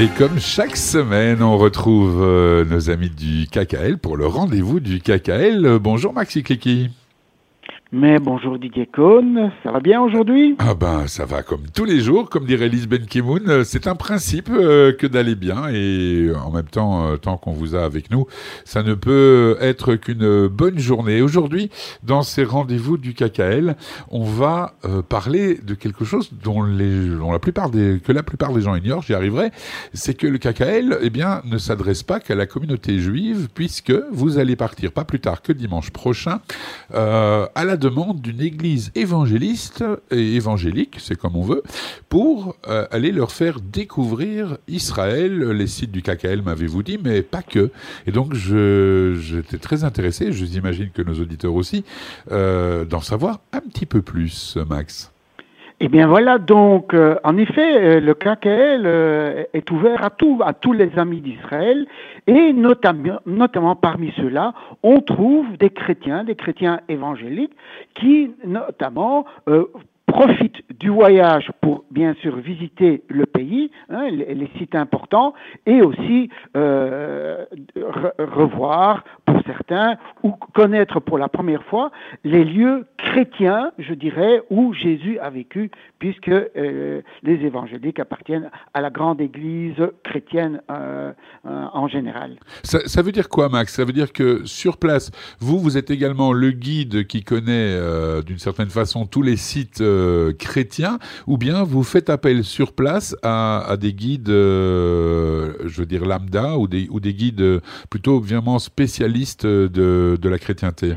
Et comme chaque semaine, on retrouve euh, nos amis du KKL pour le rendez-vous du KKL. Bonjour Maxi Clicky. Mais bonjour Didier Cohn, ça va bien aujourd'hui? Ah ben ça va comme tous les jours, comme dirait Lise Ben Kimoun, c'est un principe euh, que d'aller bien et en même temps, euh, tant qu'on vous a avec nous, ça ne peut être qu'une bonne journée. Aujourd'hui, dans ces rendez-vous du KKL, on va euh, parler de quelque chose dont la plupart des, que la plupart des gens ignorent, j'y arriverai, c'est que le KKL eh bien, ne s'adresse pas qu'à la communauté juive puisque vous allez partir pas plus tard que dimanche prochain à la demande d'une église évangéliste et évangélique, c'est comme on veut, pour euh, aller leur faire découvrir Israël. Les sites du KKL m'avez-vous dit, mais pas que. Et donc j'étais très intéressé, je imagine que nos auditeurs aussi, euh, d'en savoir un petit peu plus, Max. Eh bien voilà, donc euh, en effet, euh, le KKL euh, est ouvert à, tout, à tous les amis d'Israël. Et notamment, parmi ceux-là, on trouve des chrétiens, des chrétiens évangéliques qui notamment profitent du voyage pour bien sûr visiter le pays, hein, les, sites importants, et aussi revoir certains ou connaître pour la première fois les lieux chrétiens, je dirais, où Jésus a vécu, puisque euh, les évangéliques appartiennent à la grande église chrétienne euh, euh, en général. Ça, veut dire quoi, Max? Ça veut dire que sur place, vous, vous êtes également le guide qui connaît d'une certaine façon tous les sites chrétiens, ou bien vous faites appel sur place à, des guides, je veux dire lambda, ou des, guides plutôt vraiment spécialistes de, la chrétienté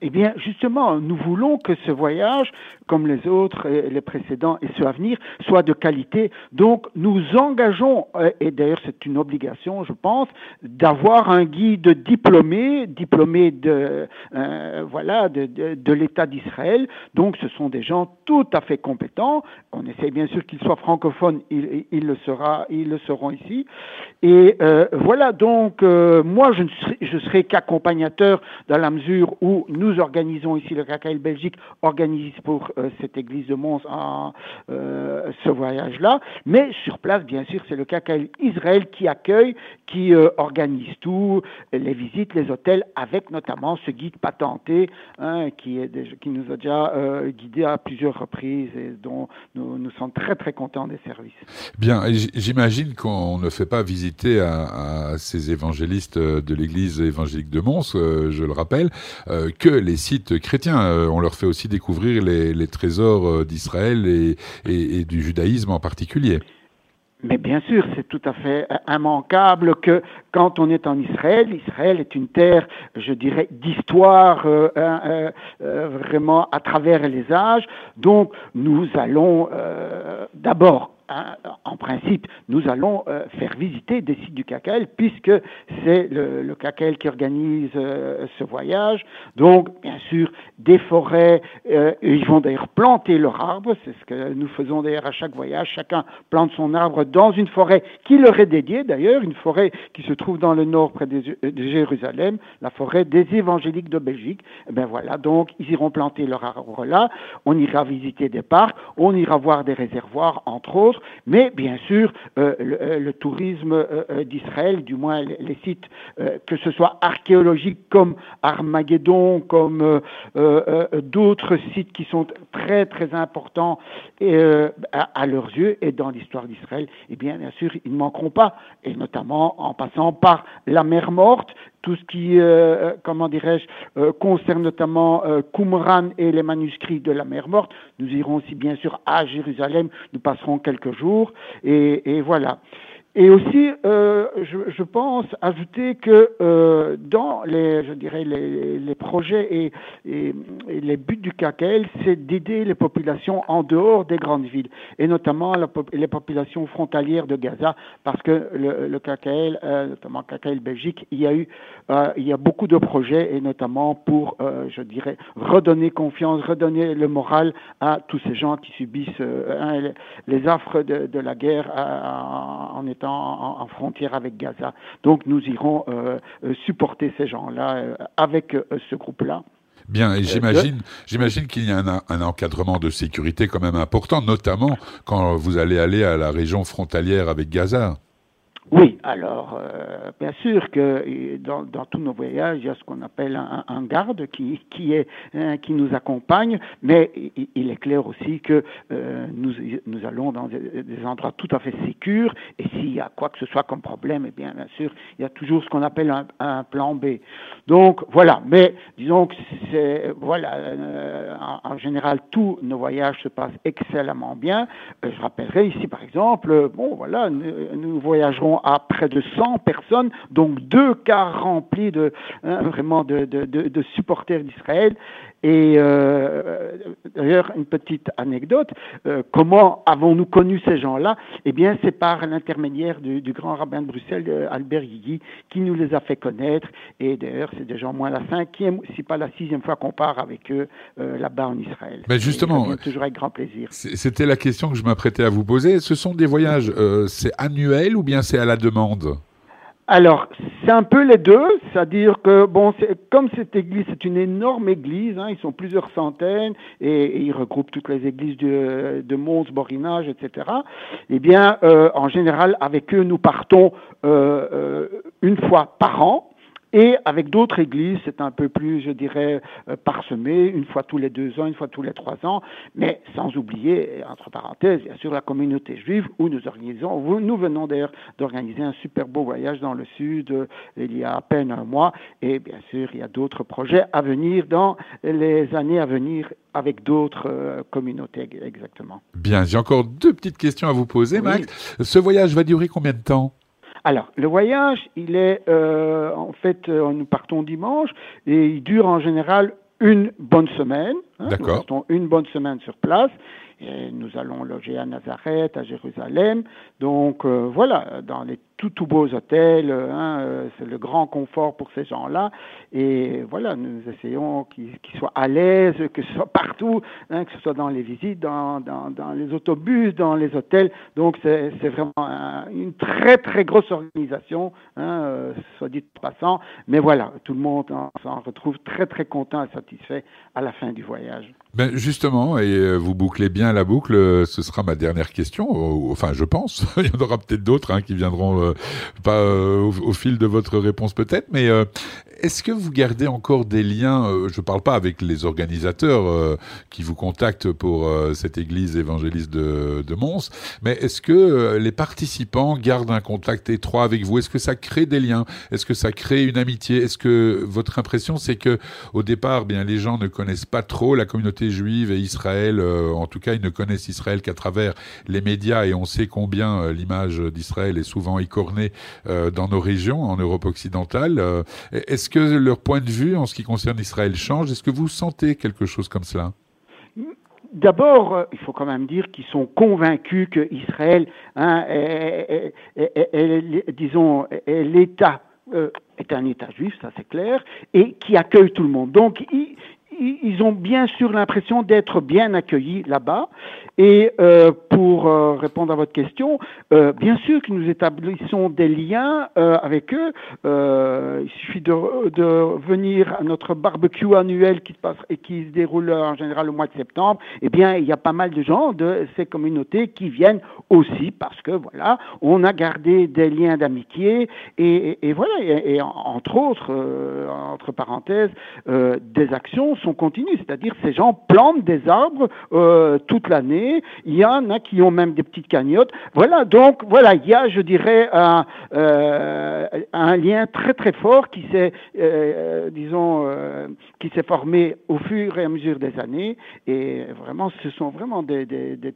eh bien, justement, nous voulons que ce voyage, comme les autres, les précédents et ceux à venir, soit de qualité. Donc, nous engageons, euh, et d'ailleurs c'est une obligation, je pense, d'avoir un guide diplômé, diplômé de, euh, voilà, de, de, l'État d'Israël. Donc, ce sont des gens tout à fait compétents. On essaie bien sûr qu'ils soient francophones, ils, il le sera, ils le seront ici. Et euh, voilà, donc, moi, je, ne serai qu'accompagnateur dans la mesure où nous nous organisons ici, le KKL Belgique organise pour euh, cette église de Mons euh, ce voyage-là. Mais sur place, bien sûr, c'est le KKL Israël qui accueille, qui euh, organise tout, les visites, les hôtels, avec notamment ce guide patenté hein, qui, nous a déjà guidé à plusieurs reprises et dont nous, nous sommes très très contents des services. Bien, j'imagine qu'on ne fait pas visiter à, à ces évangélistes de l'église évangélique de Mons, je le rappelle, que les sites chrétiens. Euh, on leur fait aussi découvrir les, trésors euh, d'Israël et, du judaïsme en particulier. Mais bien sûr, c'est tout à fait immanquable que quand on est en Israël, Israël est une terre, je dirais, d'histoire euh, vraiment à travers les âges. Donc nous allons d'abord en principe, nous allons euh, faire visiter des sites du KKL puisque c'est le, le, qui organise euh, ce voyage. Donc, bien sûr, des forêts, euh, ils vont d'ailleurs planter leur arbre, c'est ce que nous faisons d'ailleurs à chaque voyage. Chacun plante son arbre dans une forêt qui leur est dédiée d'ailleurs, une forêt qui se trouve dans le nord près de, Jérusalem, la forêt des évangéliques de Belgique. Ben voilà, donc ils iront planter leur arbre là. On ira visiter des parcs, on ira voir des réservoirs, entre autres mais bien sûr, euh, euh, le, tourisme euh, d'Israël, du moins les, sites, que ce soit archéologiques comme Armageddon, comme d'autres sites qui sont très très importants à, leurs yeux et dans l'histoire d'Israël, eh bien bien sûr, ils ne manqueront pas, et notamment en passant par la mer morte, tout ce qui, euh, comment dirais-je, euh, concerne notamment euh, Qumran et les manuscrits de la mer morte. Nous irons aussi bien sûr à Jérusalem, nous passerons quelques jours, et voilà. Et aussi, euh, je, pense ajouter que euh, dans les, je dirais, les, projets et, les buts du KKL, c'est d'aider les populations en dehors des grandes villes, et notamment les populations frontalières de Gaza, parce que le, KKL, euh, notamment KKL Belgique, il y a eu, il y a beaucoup de projets, et notamment pour, je dirais, redonner confiance, redonner le moral à tous ces gens qui subissent les, les, affres de, de la guerre en étant en, frontière avec Gaza. Donc nous irons euh, euh, supporter ces gens-là euh, avec ce groupe-là. Bien, et j'imagine, j'imagine qu'il y a un, un, encadrement de sécurité quand même important, notamment quand vous allez aller à la région frontalière avec Gaza. Oui, alors euh, bien sûr que dans, dans, tous nos voyages, il y a ce qu'on appelle un, un, garde qui, qui, est, hein, qui nous accompagne, mais il, est clair aussi que euh, nous, nous allons dans des, des, endroits tout à fait sécurs et s'il y a quoi que ce soit comme problème, eh bien bien sûr, il y a toujours ce qu'on appelle un, un, plan B. Donc voilà, mais disons que voilà, euh, en, en, général tous nos voyages se passent excellemment bien. Euh, je rappellerai ici par exemple, bon voilà, nous, nous voyagerons à près de 100 personnes, donc deux cars remplis de hein, vraiment de, de, de, de supporters d'Israël. Et euh, d'ailleurs, une petite anecdote, euh, comment avons-nous connu ces gens-là? Eh bien, c'est par l'intermédiaire du, du, grand rabbin de Bruxelles, Albert Guigui, qui nous les a fait connaître. Et d'ailleurs, c'est déjà au moins la cinquième, si pas la sixième fois qu'on part avec eux euh, là-bas en Israël. Mais justement, toujours avec grand plaisir. C'était la question que je m'apprêtais à vous poser. Ce sont des voyages, c'est annuel ou bien c'est à la demande? Alors, c'est un peu les deux, c'est-à-dire que, bon, comme cette église, c'est une énorme église, hein, ils sont plusieurs centaines, et, ils regroupent toutes les églises de, de Mons, Borinage, etc. Eh bien, euh, en général, avec eux, nous partons euh, euh, une fois par an, et avec d'autres églises, c'est un peu plus, je dirais, euh, parsemé, une fois tous les deux ans, une fois tous les trois ans, mais sans oublier, entre parenthèses, bien sûr, la communauté juive où nous organisons, nous venons d'ailleurs d'organiser un super beau voyage dans le sud euh, il y a à peine un mois, et bien sûr, il y a d'autres projets à venir dans les années à venir avec d'autres euh, communautés, exactement. Bien, j'ai encore deux petites questions à vous poser, Max. Ce voyage va durer combien de temps? Alors, le voyage, il est, euh, en fait, euh, nous partons dimanche et il dure en général une bonne semaine. Hein, D'accord. Nous restons une bonne semaine sur place. Et nous allons loger à Nazareth, à Jérusalem. Donc euh, voilà, dans les tout, tout beaux hôtels, hein, euh, c'est le grand confort pour ces gens-là. Et voilà, nous essayons qu'ils qu soient à l'aise, que ce soit partout, hein, que ce soit dans les visites, dans, dans, les autobus, dans les hôtels. Donc c'est vraiment un, une très très grosse organisation, hein, euh, soit dit passant. Mais voilà, tout le monde s'en retrouve très très content et satisfait à la fin du voyage. Ben justement, et vous bouclez bien la boucle, ce sera ma dernière question. Enfin, je pense. Il y en aura peut-être d'autres qui viendront euh, pas euh, au, au, fil de votre réponse peut-être, mais euh, est-ce que vous gardez encore des liens euh, Je ne parle pas avec les organisateurs euh, qui vous contactent pour euh, cette église évangéliste de, de Mons, mais est-ce que les participants gardent un contact étroit avec vous? Est-ce que ça crée des liens? Est-ce que ça crée une amitié? Est-ce que votre impression, c'est que au départ, bien les gens ne connaissent pas trop la communauté juive et Israël. en tout cas, ils ne connaissent Israël qu'à travers les médias, et on sait combien l'image d'Israël est souvent écornée dans nos régions, en Europe occidentale. Est-ce que leur point de vue en ce qui concerne Israël change? Est-ce que vous sentez quelque chose comme cela? D'abord, euh, il faut quand même dire qu'ils sont convaincus que Israël hein, est, disons, l'État euh, est un État juif, ça c'est clair, et qui accueille tout le monde. Donc, ils, ont bien sûr l'impression d'être bien accueillis là-bas. Et euh, pour euh, répondre à votre question, euh, bien sûr que nous établissons des liens avec eux. Il suffit de, de, venir à notre barbecue annuel qui se passe et qui se déroule en général au mois de septembre. Eh bien, il y a pas mal de gens de ces communautés qui viennent aussi parce que voilà, on a gardé des liens d'amitié et, voilà. Et, et, entre autres, entre parenthèses, des actions sont continues, c'est-à-dire ces gens plantent des arbres toute l'année il y en a qui ont même des petites cagnottes. Voilà, donc voilà, il y a, je dirais, un, euh, lien très très fort qui s'est, euh, disons, euh, qui s'est formé au fur et à mesure des années. Et vraiment, ce sont vraiment des,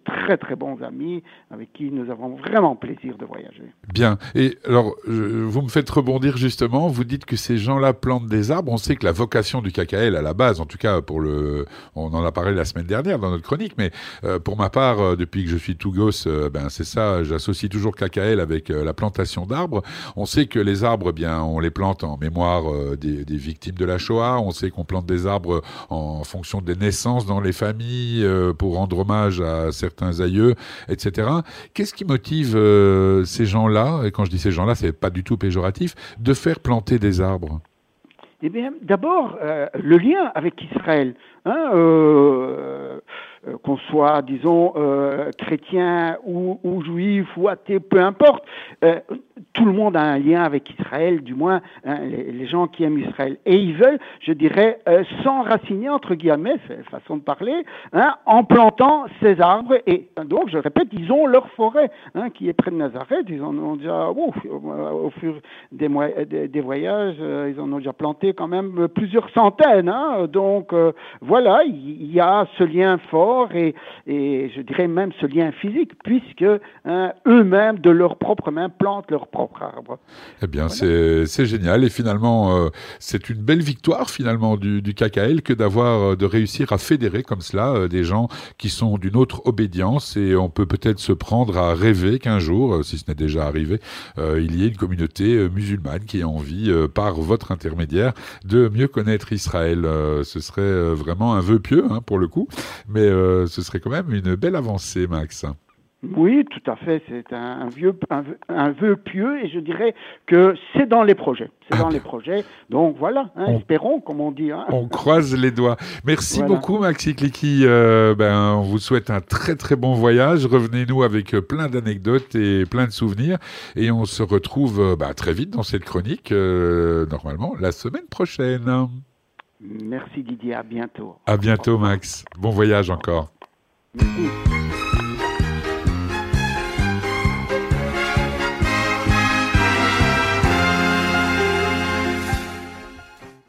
très très bons amis avec qui nous avons vraiment plaisir de voyager. Bien. Et alors, vous me faites rebondir justement. Vous dites que ces gens-là plantent des arbres. On sait que la vocation du KKL à la base, en tout cas pour le, on en a parlé la semaine dernière dans notre chronique, mais euh, pour ma part, euh, depuis que je suis tout gosse, euh, ben c'est ça, j'associe toujours KKL avec la plantation d'arbres. On sait que les arbres, eh bien, on les plante en mémoire des, des, victimes de la Shoah. On sait qu'on plante des arbres en fonction des naissances dans les familles pour rendre hommage à certains aïeux, etc. Qu'est-ce qui motive ces gens-là, et quand je dis ces gens-là, c'est pas du tout péjoratif, de faire planter des arbres? Eh bien, d'abord, euh, le lien avec Israël. Hein, euh, qu'on soit, disons, chrétien ou, ou, juif ou athée, peu importe, tout le monde a un lien avec Israël, du moins hein, les, gens qui aiment Israël. Et ils veulent, je dirais, euh, s'enraciner, entre guillemets, façon de parler, hein, en plantant ces arbres. Et donc, je répète, ils ont leur forêt hein, qui est près de Nazareth. Ils en ont déjà, au fur des, des, voyages, euh, ils en ont déjà planté quand même plusieurs centaines. Hein. donc, euh, voilà, il y, a ce lien fort et, et, je dirais même ce lien physique, puisque eux-mêmes, de leurs propres mains, plantent leurs propres eh bien, c'est génial. Et finalement, euh, c'est une belle victoire finalement du, du KKL que d'avoir, euh, de réussir à fédérer comme cela euh, des gens qui sont d'une autre obédience. Et on peut peut-être se prendre à rêver qu'un jour, si ce n'est déjà arrivé, il y ait une communauté musulmane qui ait envie, par votre intermédiaire, de mieux connaître Israël. ce serait vraiment un vœu pieux hein, pour le coup, mais ce serait quand même une belle avancée, Max. Oui, tout à fait. C'est un, vieux, un, vœu pieux et je dirais que c'est dans les projets. C'est dans ah. les projets. Donc voilà, hein, espérons, comme on dit. Hein. On croise les doigts. Merci beaucoup, Maxi Clicky. Euh, ben, on vous souhaite un très très bon voyage. Revenez-nous avec plein d'anecdotes et plein de souvenirs. Et on se retrouve euh, ben, très vite dans cette chronique, euh, normalement, la semaine prochaine. Merci Didier, à bientôt. À bientôt, Max. Bon voyage encore. Merci.